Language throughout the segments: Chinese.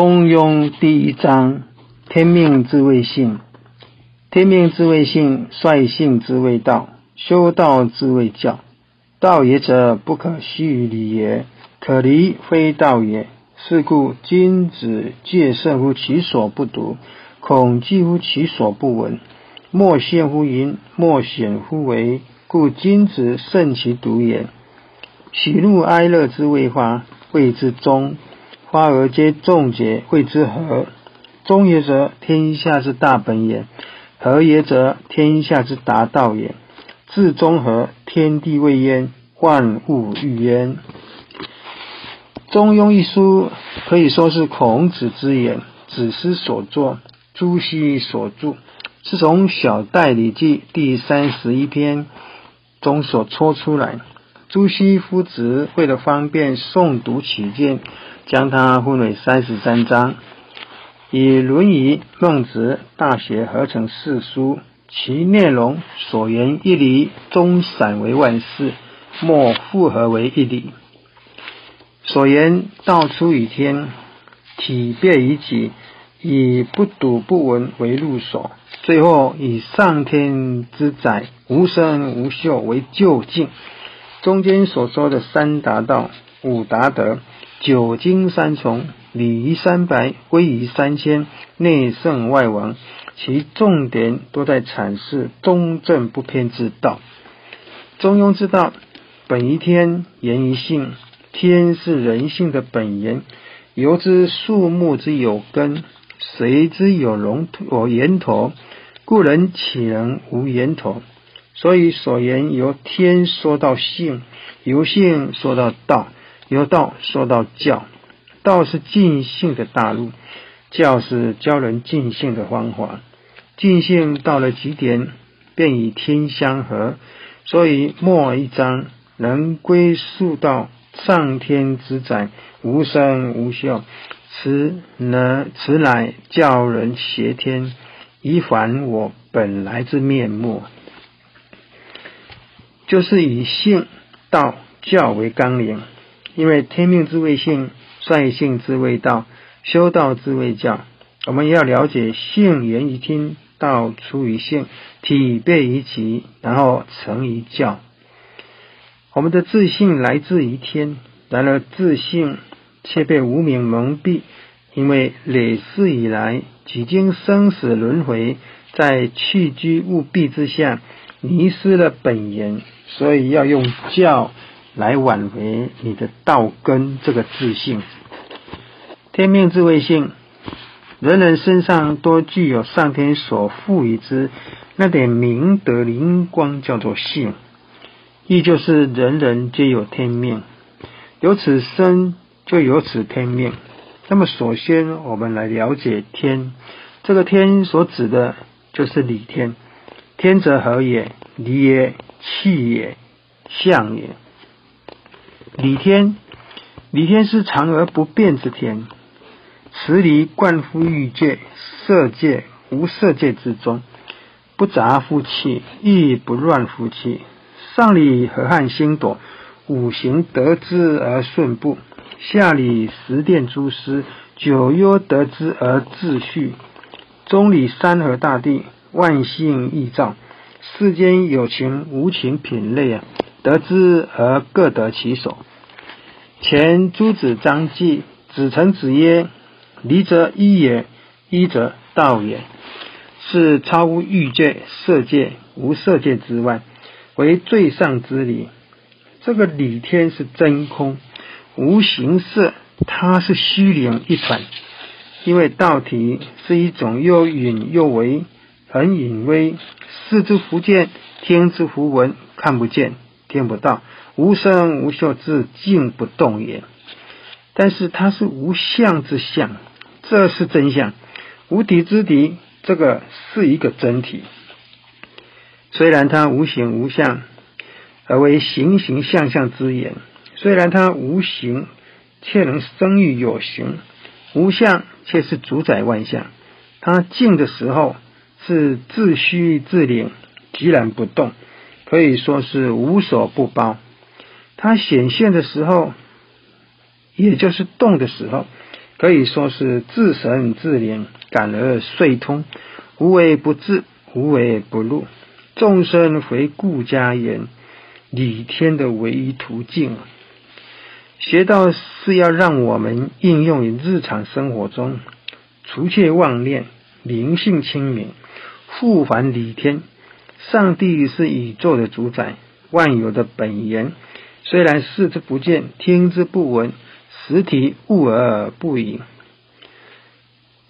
中庸第一章：天命之谓性，天命之谓性，率性之谓道，修道之谓教。道也者，不可须于理也；可离，非道也。是故君子戒慎乎其所不读，恐惧乎其所不闻。莫羡乎淫，莫显乎为。故君子慎其独也。喜怒哀乐之谓花，谓之中。花而皆众结，谓之和。中也则，天下之大本也；和也则，天下之达道也。至中和，天地未焉，万物欲焉。《中庸》一书可以说是孔子之言，子思所作，朱熹所著，是从《小代礼记》第三十一篇中所抽出来。朱熹夫子为了方便诵读起见。将它分为三十三章，以《论语》《孟子》《大学》合成四书，其内容所言一理，中散为万事，莫复合为一理。所言道出于天，体变于己，以不睹不闻为入手，最后以上天之载无声无秀为就近。中间所说的三达道、五达德。九经三从，礼仪三百，威仪三千，内圣外王，其重点都在阐释中正不偏之道。中庸之道，本于天，言于性。天是人性的本源，由之树木之有根，随之有龙有源头？故人岂能无源头？所以所言由天说到性，由性说到道。由道说到教，道是尽性的大路，教是教人尽性的方法。尽性到了极点，便与天相合。所以末一章能归宿到上天之载，无声无秀，此乃此乃教人挟天，以还我本来之面目，就是以性道教为纲领。因为天命之谓性，率性之谓道，修道之谓教。我们要了解性源于天，道出于性，体备于己，然后成于教。我们的自信来自于天，然而自信却被无名蒙蔽，因为累世以来几经生死轮回，在弃居务弊之下，迷失了本源，所以要用教。来挽回你的道根这个自信。天命之谓性，人人身上都具有上天所赋予之那点明德灵光，叫做性，亦就是人人皆有天命，有此生就有此天命。那么，首先我们来了解天，这个天所指的就是理天。天则何也？理也，气也，象也。理天，理天是常而不变之天。此理贯乎欲界、色界、无色界之中，不杂乎气，亦不乱乎气。上理河汉星斗，五行得之而顺布；下理十殿诸司，九幽得之而秩序；中理山河大地，万象易造。世间有情无情品类啊。得之而各得其所。前诸子张继子成子曰：“离则一也，一则道也。是超乎欲界、色界、无色界之外，为最上之理。这个理天是真空，无形色，它是虚灵一团。因为道体是一种又隐又微，很隐微，视之不见，听之不闻，看不见。”听不到，无声无秀，自静不动也。但是它是无相之相，这是真相。无体之体，这个是一个真体。虽然它无形无相，而为形形象象之言；虽然它无形，却能生育有形；无相，却是主宰万象。它静的时候，是自虚自灵，寂然不动。可以说是无所不包。它显现的时候，也就是动的时候，可以说是自神自灵，感而遂通，无为不至，无为不入。众生回顾家言，理天的唯一途径。学道是要让我们应用于日常生活中，除却妄念，灵性清明，复还理天。上帝是宇宙的主宰，万有的本源。虽然视之不见，听之不闻，实体悟而不已。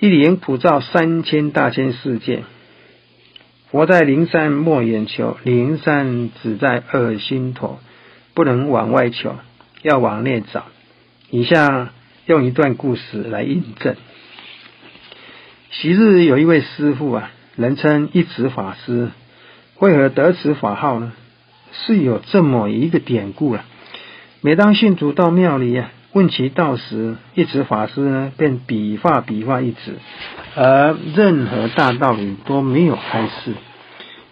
一灵普照三千大千世界。佛在灵山莫远求，灵山只在二心头，不能往外求。要往内找。以下用一段故事来印证。昔日有一位师傅啊，人称一指法师。为何得此法号呢？是有这么一个典故啊。每当信徒到庙里啊，问其道时，一指法师呢，便比划比划一指，而任何大道理都没有开示。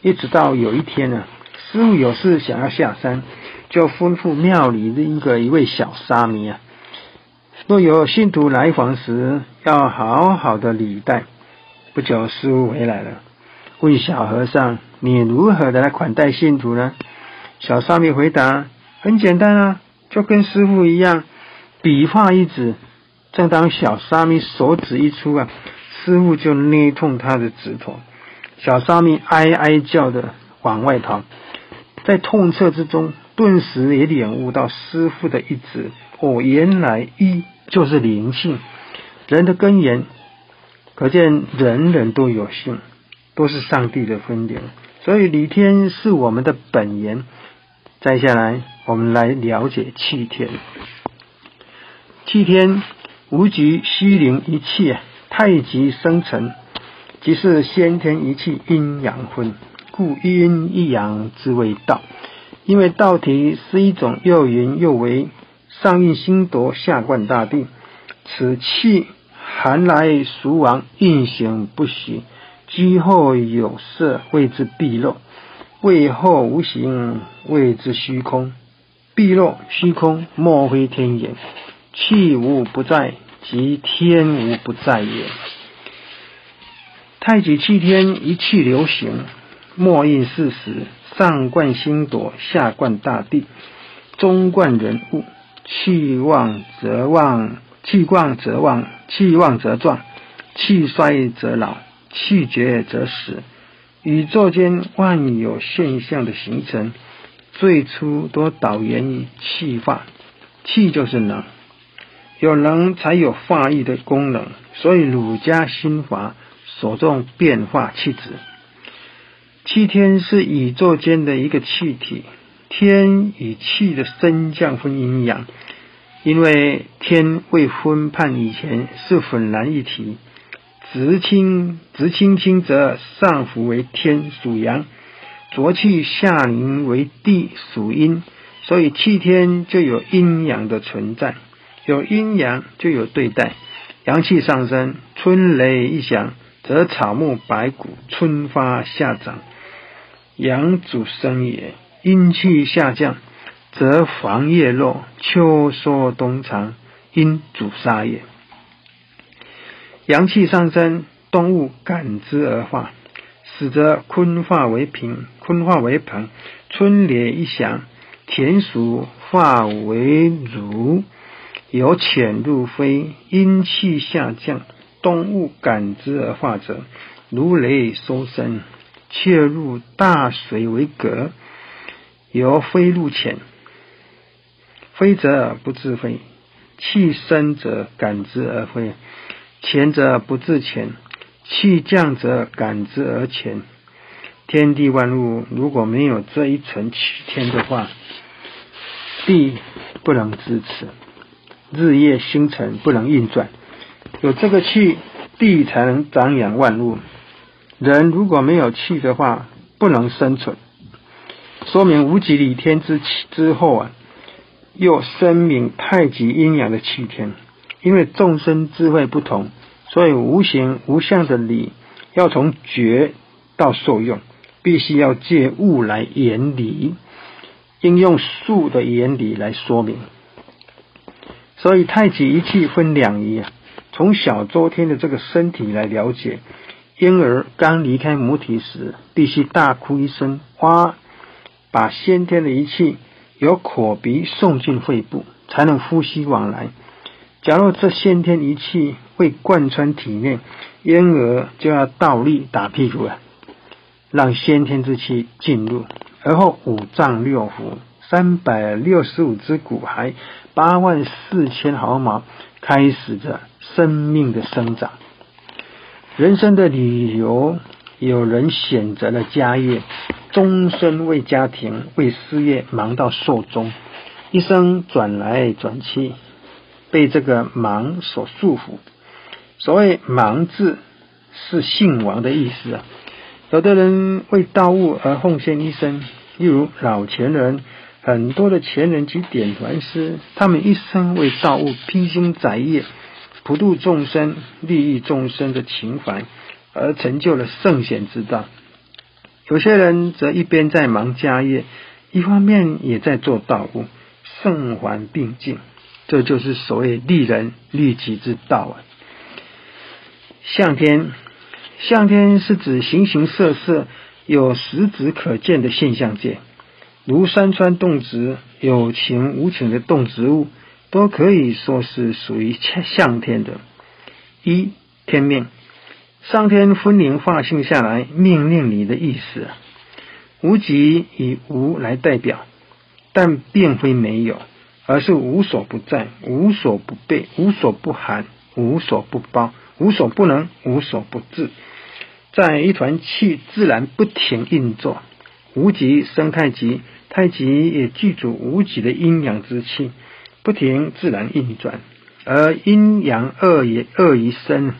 一直到有一天呢，师傅有事想要下山。就吩咐庙里的一个一位小沙弥啊，若有信徒来访时，要好好的礼待。不久，师傅回来了，问小和尚：“你如何的来款待信徒呢？”小沙弥回答：“很简单啊，就跟师傅一样，笔画一指。正当小沙弥手指一出啊，师傅就捏痛他的指头，小沙弥哀哀叫的往外逃，在痛彻之中。”顿时也领悟到师傅的意志。哦，原来一就是灵性，人的根源，可见人人都有性，都是上帝的分灵。所以李天是我们的本源。再下来，我们来了解气天。气天无极虚灵一气，太极生成，即是先天一气，阴阳分，故一阴一阳之谓道。因为道体是一种又圆又为，上应星夺，下贯大地。此气寒来暑往，运行不息，居后有色，谓之毕露；位后无形，谓之虚空。必若虚空，莫非天也。气无不在，即天无不在也。太极气天，一气流行，莫应事实。上贯星斗，下贯大地，中贯人物。气旺则旺，气旺则旺，气旺则壮，气衰则老，气绝则死。宇宙间万有现象的形成，最初都导源于气化。气就是能，有能才有化育的功能。所以儒家心法所重变化气质。气天是宇宙间的一个气体，天与气的升降分阴阳，因为天未分判以前是浑然一体，直清直清清则上浮为天属阳，浊气下凝为地属阴，所以气天就有阴阳的存在，有阴阳就有对待，阳气上升，春雷一响，则草木白谷春发夏长。阳主生也，阴气下降，则黄叶落，秋收冬藏，阴主杀也。阳气上升，动物感之而化，使得坤化为平，坤化为盆，春雷一响，田鼠化为乳，由浅入飞，阴气下降，动物感之而化者，如雷收身。切入大水为隔，由飞入浅，飞则不自飞；气升则感之而飞，潜者不自潜；气降则感之而潜。天地万物如果没有这一层气天的话，地不能支持，日夜星辰不能运转。有这个气，地才能长养万物。人如果没有气的话，不能生存。说明无极理天之气之后啊，又声明太极阴阳的气天。因为众生智慧不同，所以无形无相的理要从觉到受用，必须要借物来言理，应用术的原理来说明。所以太极一气分两仪啊，从小周天的这个身体来了解，婴儿刚离开母体时，必须大哭一声，哇，把先天的仪器由口鼻送进肺部，才能呼吸往来。假如这先天仪器未贯穿体内，婴儿就要倒立打屁股了，让先天之气进入，而后五脏六腑、三百六十五只骨骸、八万四千毫毛开始着生命的生长。人生的理由，有人选择了家业，终身为家庭、为事业忙到寿终，一生转来转去。被这个忙所束缚。所谓“忙”字，是姓王的意思啊。有的人为道物而奉献一生，例如老前人，很多的前人及典传师，他们一生为道物披星摘月，普度众生、利益众生的情怀，而成就了圣贤之道。有些人则一边在忙家业，一方面也在做道物，圣还并进。这就是所谓利人利己之道啊！向天，向天是指形形色色有实质可见的现象界，如山川动植、有情无情的动植物，都可以说是属于向天的。一天命，上天分灵化性下来命令你的意思，无极以无来代表，但并非没有。而是无所不在，无所不备，无所不含，无所不包，无所不能，无所不至。在一团气自然不停运作，无极生太极，太极也具足无极的阴阳之气，不停自然运转。而阴阳二也二于生，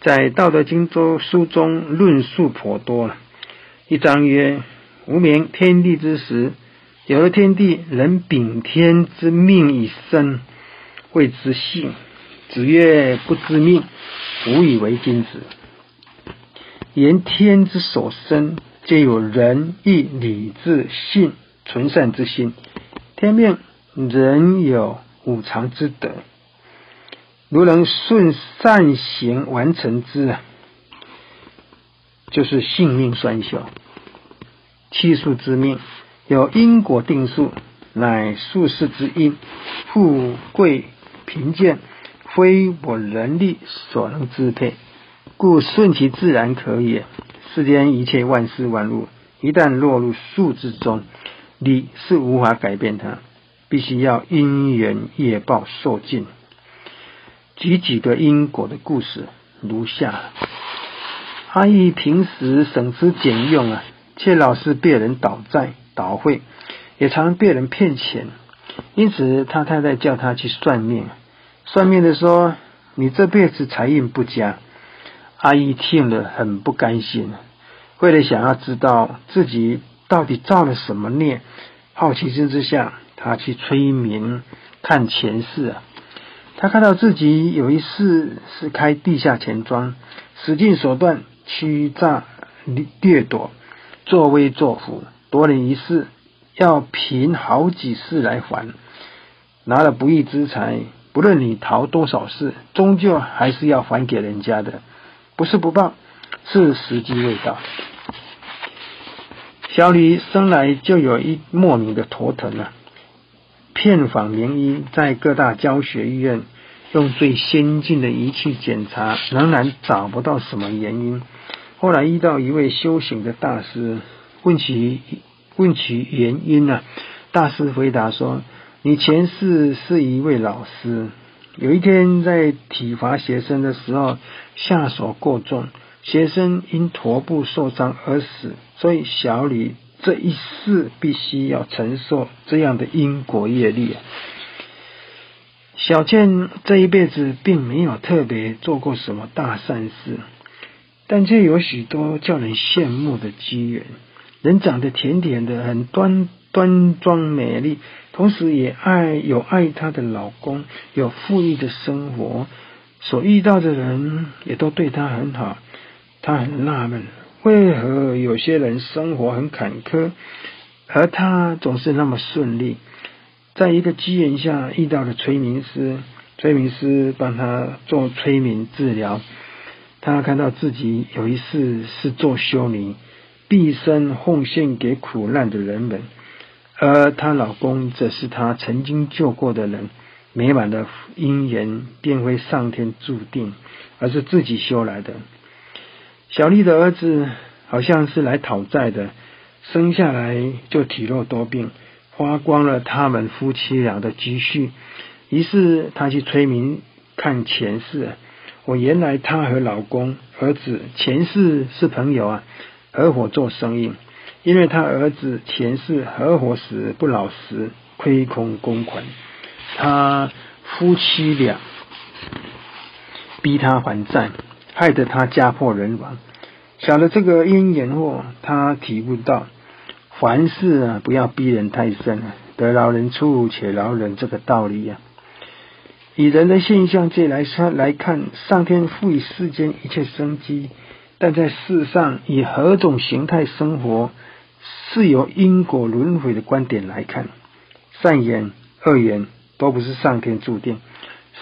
在《道德经》中书中论述颇多了。一章曰：“无名天地之时。”有了天地，人秉天之命以生，谓之性。子曰：“不知命，无以为君子。”言天之所生，皆有仁义礼智信纯善之心。天命人有五常之德，如能顺善行完成之，就是性命双修，气数之命。有因果定数，乃数世之因，富贵贫贱，非我人力所能支配，故顺其自然可也。世间一切万事万物，一旦落入数之中，你是无法改变它，必须要因缘业报受尽。举几个因果的故事，如下：阿义平时省吃俭用啊，却老是被人倒债。倒会，也常被人骗钱，因此他太太叫他去算命。算命的说：“你这辈子财运不佳。”阿姨听了很不甘心，为了想要知道自己到底造了什么孽，好奇心之下，他去催眠看前世啊。他看到自己有一世是开地下钱庄，使尽手段欺诈掠夺，作威作福。夺人一世，要凭好几世来还。拿了不义之财，不论你逃多少世，终究还是要还给人家的。不是不报，是时机未到。小李生来就有一莫名的头疼啊！遍访名医，在各大教学医院用最先进的仪器检查，仍然找不到什么原因。后来遇到一位修行的大师。问其问其原因呢？大师回答说：“你前世是一位老师，有一天在体罚学生的时候下手过重，学生因头部受伤而死，所以小李这一世必须要承受这样的因果业力。小倩这一辈子并没有特别做过什么大善事，但却有许多叫人羡慕的机缘。”人长得甜甜的，很端端庄美丽，同时也爱有爱她的老公，有富裕的生活，所遇到的人也都对她很好。她很纳闷，为何有些人生活很坎坷，而她总是那么顺利？在一个机缘下遇到了催眠师，催眠师帮他做催眠治疗。他看到自己有一次是做修女，毕生奉献给苦难的人们，而她老公则是她曾经救过的人。美满的姻缘便非上天注定，而是自己修来的。小丽的儿子好像是来讨债的，生下来就体弱多病，花光了他们夫妻俩的积蓄。于是他去催眠看前世。我原来她和老公、儿子前世是朋友啊，合伙做生意。因为他儿子前世合伙时不老实，亏空公款，他夫妻俩逼他还债，害得他家破人亡。晓得这个因缘后，他体悟到凡事啊不要逼人太深啊，得饶人处且饶人这个道理呀。以人的现象界来说来看，上天赋予世间一切生机，但在世上以何种形态生活，是由因果轮回的观点来看，善缘恶缘都不是上天注定，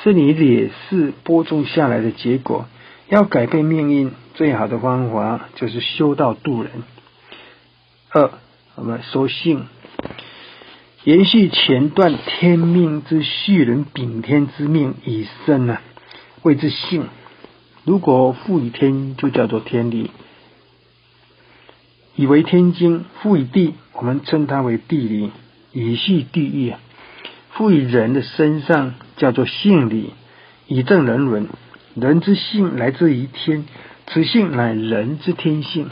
是你劣势播种下来的结果。要改变命运，最好的方法就是修道度人。二，我们说性。延续前段天命之序人秉天之命以生啊，谓之性。如果赋予天，就叫做天理；以为天经，赋予地，我们称它为地理，以系地域。赋予人的身上，叫做性理，以正人伦。人之性来自于天，此性乃人之天性。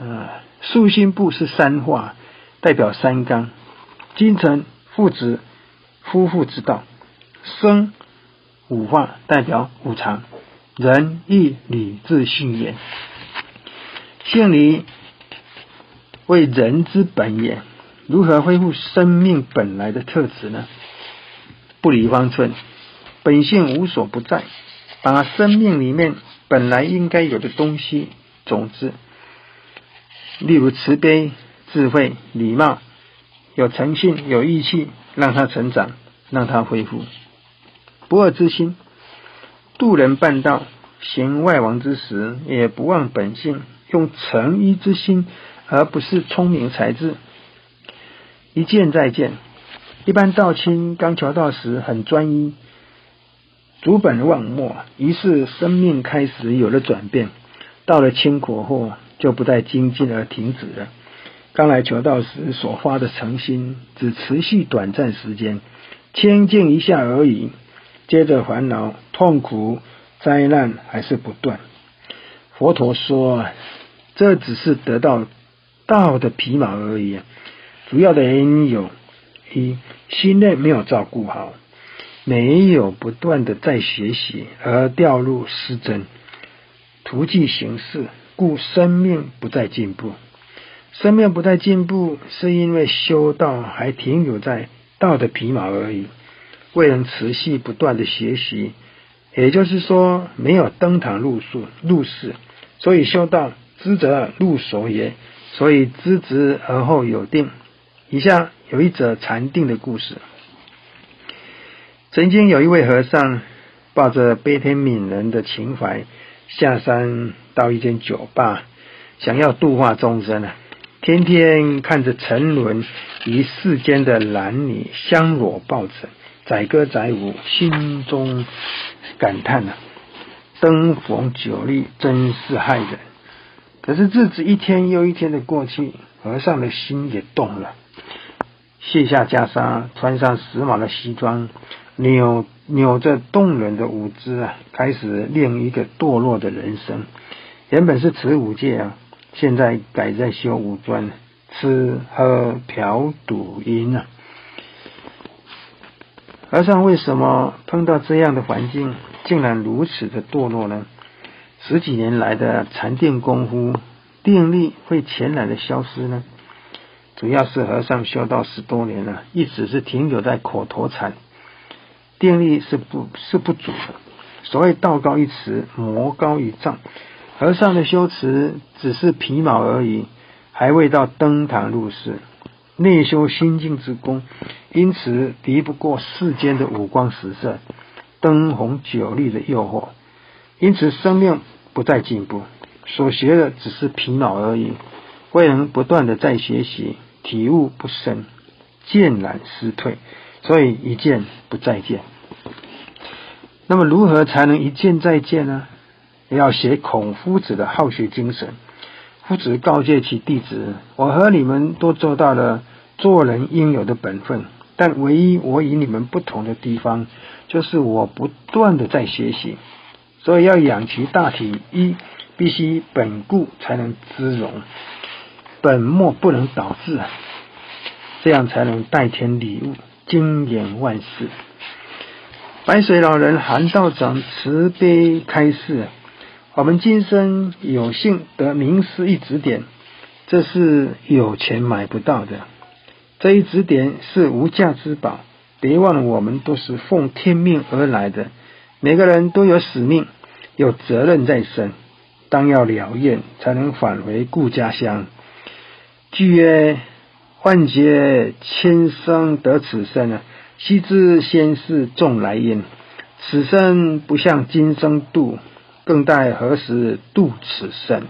啊，素心部是三化，代表三纲。精诚父子夫妇之道，生五化代表五常，仁义礼智信也。信礼为人之本也，如何恢复生命本来的特质呢？不离方寸，本性无所不在，把生命里面本来应该有的东西总之，例如慈悲、智慧、礼貌。有诚信，有义气，让他成长，让他恢复不二之心，渡人办道，行外王之时，也不忘本性，用诚一之心，而不是聪明才智。一见再见，一般道亲刚求道时很专一，主本忘末，于是生命开始有了转变。到了清苦后，就不再精进而停止了。刚来求道时所发的诚心，只持续短暂时间，清净一下而已。接着烦恼、痛苦、灾难还是不断。佛陀说：“这只是得到道的皮毛而已。主要的原因有：一、心内没有照顾好，没有不断的在学习，而掉入失真，图迹形式，故生命不再进步。”生命不再进步，是因为修道还停留在道的皮毛而已，未能持续不断的学习。也就是说，没有登堂入室，入室，所以修道知则入所也。所以知之而后有定。以下有一则禅定的故事：曾经有一位和尚，抱着悲天悯人的情怀，下山到一间酒吧，想要度化众生啊。天天看着沉沦于世间的男女相裸抱枕，载歌载舞，心中感叹呐：灯红酒绿真是害人。可是日子一天又一天的过去，和尚的心也动了，卸下袈裟，穿上时髦的西装，扭扭着动人的舞姿啊，开始另一个堕落的人生。原本是持五戒啊。现在改在修五专，吃喝嫖赌淫啊！和尚为什么碰到这样的环境，竟然如此的堕落呢？十几年来的禅定功夫，定力会全然的消失呢？主要是和尚修道十多年了，一直是停留在口头禅，定力是不是不足的。所谓道高一尺，魔高一丈。和尚的修持只是皮毛而已，还未到登堂入室。内修心境之功，因此敌不过世间的五光十色、灯红酒绿的诱惑，因此生命不再进步，所学的只是皮毛而已，未能不断的在学习，体悟不深，渐然失退，所以一见不再见。那么如何才能一见再见呢？要学孔夫子的好学精神。夫子告诫其弟子：“我和你们都做到了做人应有的本分，但唯一我与你们不同的地方，就是我不断的在学习。所以要养其大体，一必须本固才能滋荣，本末不能倒置，这样才能代天礼物，经演万事。”白水老人韩道长慈悲开示。我们今生有幸得名师一指点，这是有钱买不到的。这一指点是无价之宝。别忘了，我们都是奉天命而来的，每个人都有使命，有责任在身。当要了愿，才能返回故家乡。句曰：“万劫千生得此生啊，须知先世种来因。此生不向今生度。”更待何时度此生？